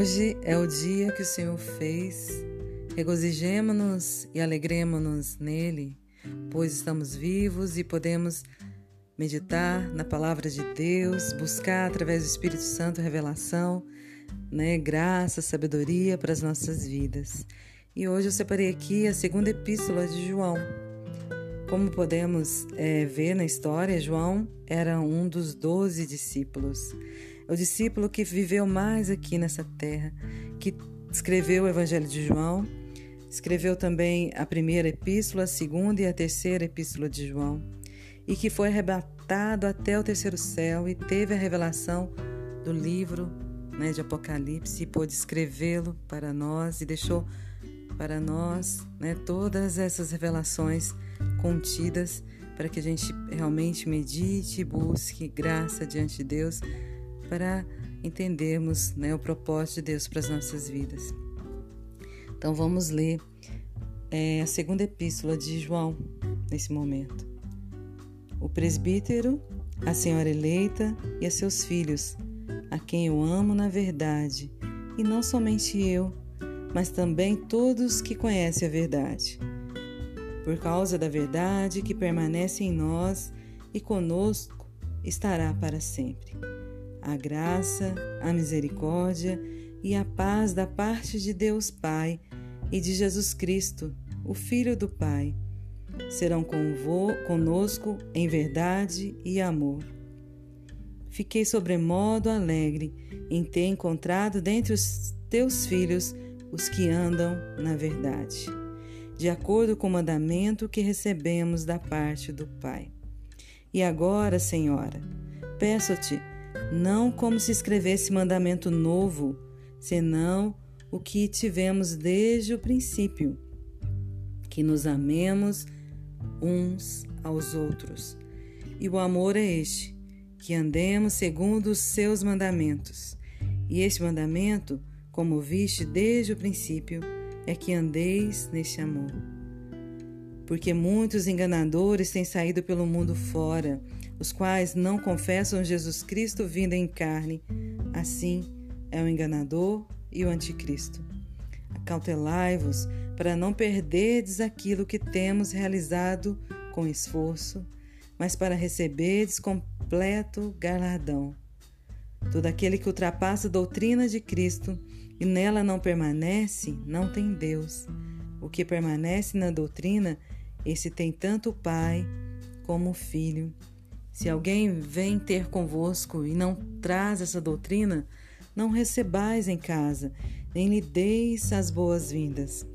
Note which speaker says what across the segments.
Speaker 1: Hoje é o dia que o Senhor fez. Regozijemo-nos e alegremos-nos nele, pois estamos vivos e podemos meditar na palavra de Deus, buscar através do Espírito Santo revelação, né, graça, sabedoria para as nossas vidas. E hoje eu separei aqui a segunda epístola de João. Como podemos é, ver na história, João era um dos doze discípulos o discípulo que viveu mais aqui nessa terra, que escreveu o Evangelho de João, escreveu também a primeira epístola, a segunda e a terceira epístola de João, e que foi arrebatado até o terceiro céu e teve a revelação do livro né, de Apocalipse e pôde escrevê-lo para nós e deixou para nós né, todas essas revelações contidas para que a gente realmente medite e busque graça diante de Deus para entendermos né, o propósito de Deus para as nossas vidas. Então vamos ler é, a segunda epístola de João nesse momento. O presbítero, a senhora eleita e a seus filhos, a quem eu amo na verdade, e não somente eu, mas também todos que conhecem a verdade. Por causa da verdade que permanece em nós e conosco estará para sempre a graça, a misericórdia e a paz da parte de Deus Pai e de Jesus Cristo, o Filho do Pai, serão conosco em verdade e amor. Fiquei sobremodo alegre em ter encontrado dentre os teus filhos os que andam na verdade, de acordo com o mandamento que recebemos da parte do Pai. E agora, Senhora, peço-te não como se escrevesse mandamento novo, senão o que tivemos desde o princípio, que nos amemos uns aos outros. E o amor é este, que andemos segundo os seus mandamentos. E este mandamento, como viste desde o princípio, é que andeis neste amor. Porque muitos enganadores têm saído pelo mundo fora, os quais não confessam Jesus Cristo vindo em carne. Assim é o enganador e o anticristo. Acautelai-vos para não perderdes aquilo que temos realizado com esforço, mas para receberdes completo galardão. Todo aquele que ultrapassa a doutrina de Cristo e nela não permanece, não tem Deus. O que permanece na doutrina, esse tem tanto o Pai como o Filho. Se alguém vem ter convosco e não traz essa doutrina, não recebais em casa, nem lhe deis as boas-vindas.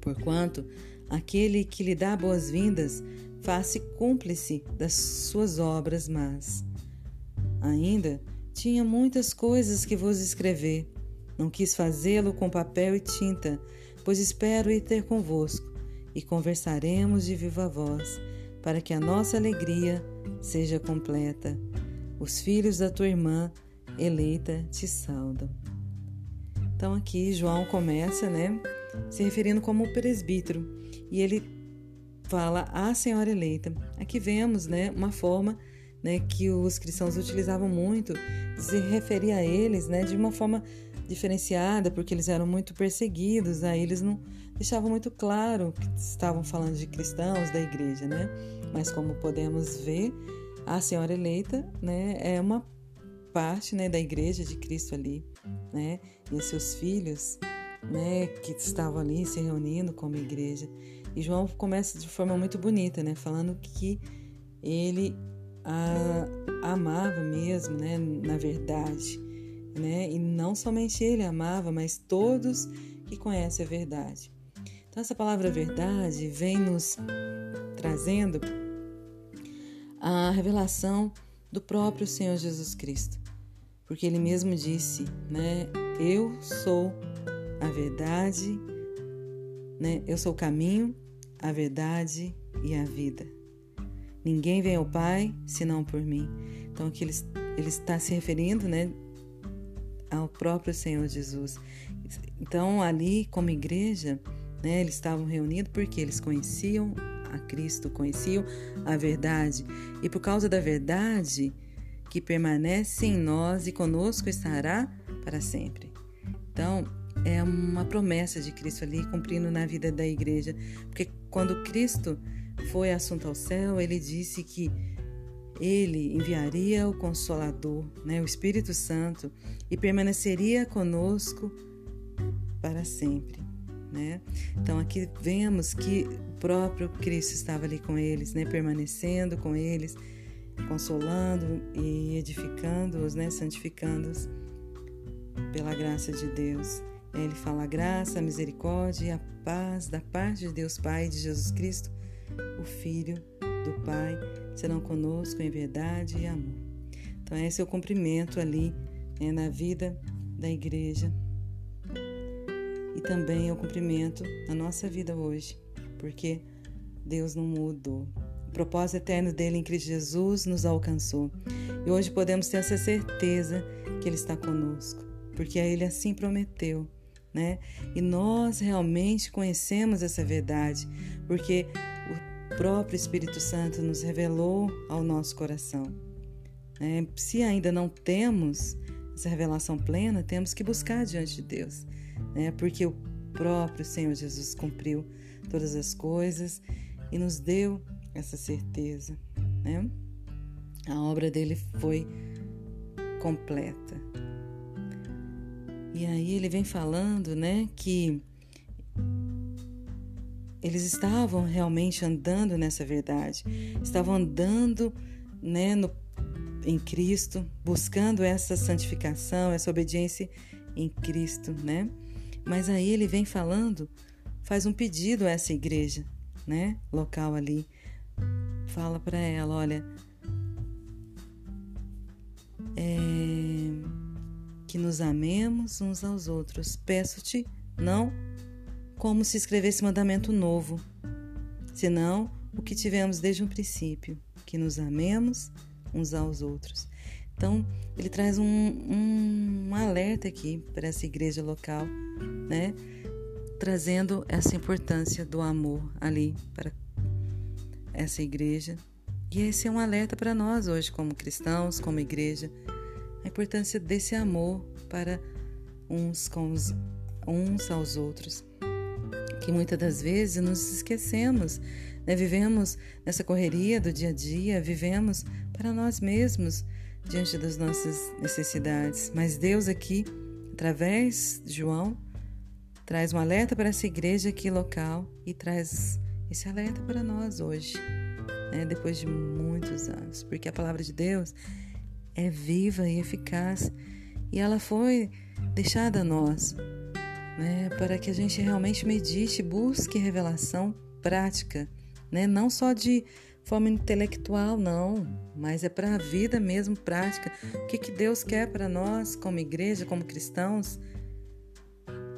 Speaker 1: Porquanto aquele que lhe dá boas-vindas faz-se cúmplice das suas obras más. Ainda tinha muitas coisas que vos escrever. Não quis fazê-lo com papel e tinta, pois espero ir ter convosco, e conversaremos de viva voz, para que a nossa alegria seja completa. Os filhos da tua irmã eleita te saudam. Então aqui João começa, né, se referindo como presbítero, e ele fala a senhora eleita. Aqui vemos, né, uma forma né, que os cristãos utilizavam muito de se referir a eles, né, de uma forma diferenciada, porque eles eram muito perseguidos, aí eles não deixavam muito claro que estavam falando de cristãos da igreja, né? Mas como podemos ver, a senhora eleita, né, é uma parte, né, da igreja de Cristo ali, né? E seus filhos, né, que estavam ali se reunindo como igreja. E João começa de forma muito bonita, né, falando que ele a, amava mesmo, né, na verdade, né? E não somente ele amava, mas todos que conhecem a verdade. Então essa palavra verdade vem nos trazendo a revelação do próprio Senhor Jesus Cristo. Porque ele mesmo disse, né? Eu sou a verdade, né? Eu sou o caminho, a verdade e a vida. Ninguém vem ao Pai senão por mim. Então aqui ele, ele está se referindo, né, ao próprio Senhor Jesus. Então ali como igreja, né, eles estavam reunidos porque eles conheciam a Cristo, conheciam a verdade, e por causa da verdade que permanece em nós e conosco estará para sempre. Então, é uma promessa de Cristo ali cumprindo na vida da igreja, porque quando Cristo foi assunto ao céu, ele disse que ele enviaria o Consolador, né, o Espírito Santo, e permaneceria conosco para sempre. Né? Então aqui vemos que o próprio Cristo estava ali com eles, né, permanecendo com eles, consolando e edificando-os, né, santificando-os pela graça de Deus. Ele fala a graça, a misericórdia e a paz da parte de Deus Pai e de Jesus Cristo, o Filho do Pai, serão conosco em verdade e amor. Então, esse é o cumprimento ali né, na vida da igreja e também o cumprimento na nossa vida hoje, porque Deus não mudou. O propósito eterno dele em Cristo Jesus nos alcançou e hoje podemos ter essa certeza que Ele está conosco, porque Ele assim prometeu. Né? E nós realmente conhecemos essa verdade, porque próprio Espírito Santo nos revelou ao nosso coração. É, se ainda não temos essa revelação plena, temos que buscar diante de Deus, né? porque o próprio Senhor Jesus cumpriu todas as coisas e nos deu essa certeza. Né? A obra dele foi completa. E aí ele vem falando né, que eles estavam realmente andando nessa verdade, estavam andando né, no, em Cristo, buscando essa santificação, essa obediência em Cristo, né? Mas aí ele vem falando, faz um pedido a essa igreja, né, local ali, fala para ela, olha, é, que nos amemos uns aos outros. Peço-te, não como se escrevesse mandamento novo, senão o que tivemos desde o princípio, que nos amemos uns aos outros. Então, ele traz um, um, um alerta aqui para essa igreja local, né? Trazendo essa importância do amor ali para essa igreja. E esse é um alerta para nós hoje, como cristãos, como igreja, a importância desse amor para uns com os, uns aos outros que muitas das vezes nos esquecemos, né? vivemos nessa correria do dia a dia, vivemos para nós mesmos diante das nossas necessidades. Mas Deus aqui, através de João, traz um alerta para essa igreja aqui local e traz esse alerta para nós hoje, né? depois de muitos anos, porque a palavra de Deus é viva e eficaz e ela foi deixada a nós né, para que a gente realmente medite, busque revelação prática, né, não só de forma intelectual, não, mas é para a vida mesmo prática. O que, que Deus quer para nós, como igreja, como cristãos?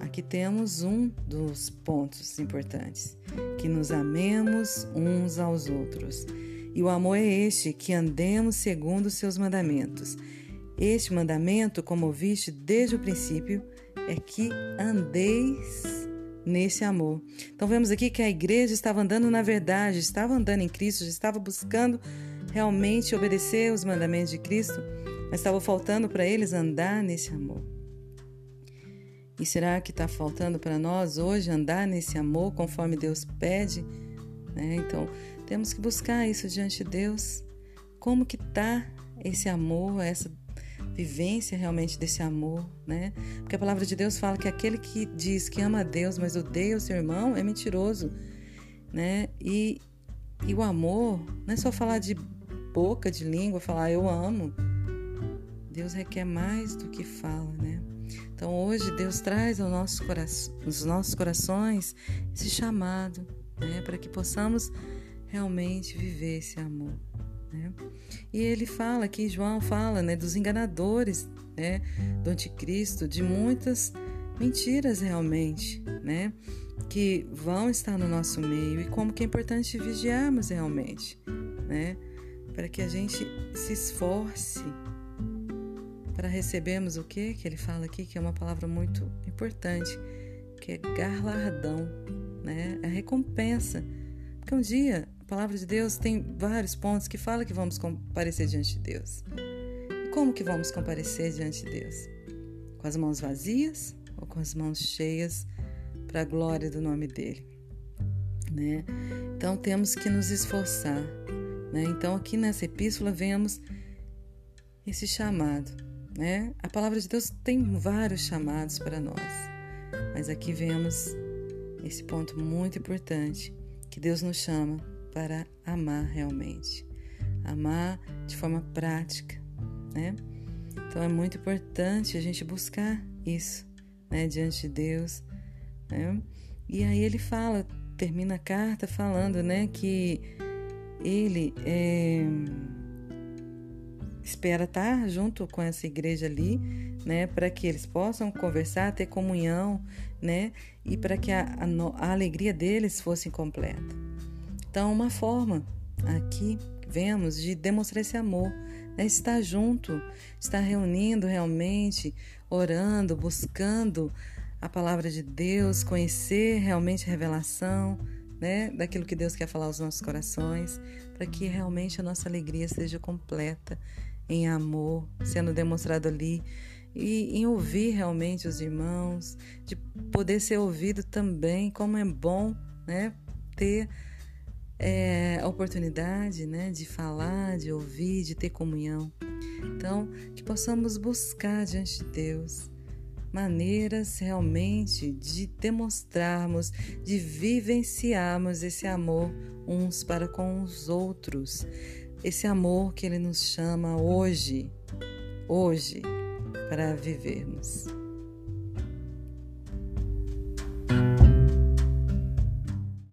Speaker 1: Aqui temos um dos pontos importantes: que nos amemos uns aos outros. E o amor é este, que andemos segundo os seus mandamentos. Este mandamento, como ouviste desde o princípio, é que andeis nesse amor. Então vemos aqui que a igreja estava andando na verdade, estava andando em Cristo, estava buscando realmente obedecer os mandamentos de Cristo, mas estava faltando para eles andar nesse amor. E será que está faltando para nós hoje andar nesse amor conforme Deus pede? Né? Então temos que buscar isso diante de Deus. Como que está esse amor, essa vivência realmente desse amor, né? Porque a palavra de Deus fala que aquele que diz que ama a Deus, mas odeia o seu irmão, é mentiroso, né? E, e o amor não é só falar de boca, de língua, falar eu amo. Deus requer mais do que fala, né? Então hoje Deus traz ao nosso coração, nos nossos corações esse chamado, né? Para que possamos realmente viver esse amor. Né? E ele fala aqui, João fala né, dos enganadores né, do anticristo, de muitas mentiras realmente, né, que vão estar no nosso meio e como que é importante vigiarmos realmente, né, para que a gente se esforce para recebermos o que que ele fala aqui, que é uma palavra muito importante, que é galardão, né, a recompensa, porque um dia palavra de Deus tem vários pontos que fala que vamos comparecer diante de Deus. E como que vamos comparecer diante de Deus? Com as mãos vazias ou com as mãos cheias para a glória do nome dele. Né? Então temos que nos esforçar. Né? Então aqui nessa epístola vemos esse chamado. Né? A palavra de Deus tem vários chamados para nós, mas aqui vemos esse ponto muito importante que Deus nos chama para amar realmente, amar de forma prática, né? Então é muito importante a gente buscar isso, né, diante de Deus, né? E aí ele fala, termina a carta falando, né, que ele é, espera estar junto com essa igreja ali, né, para que eles possam conversar, ter comunhão, né, e para que a, a, a alegria deles fosse completa. Então, uma forma aqui vemos de demonstrar esse amor, né, estar junto, estar reunindo realmente, orando, buscando a palavra de Deus, conhecer realmente a revelação, né, daquilo que Deus quer falar aos nossos corações, para que realmente a nossa alegria seja completa em amor, sendo demonstrado ali e em ouvir realmente os irmãos, de poder ser ouvido também, como é bom, né, ter é, a oportunidade, né, de falar, de ouvir, de ter comunhão. Então, que possamos buscar diante de Deus maneiras realmente de demonstrarmos, de vivenciarmos esse amor uns para com os outros. Esse amor que Ele nos chama hoje, hoje, para vivermos.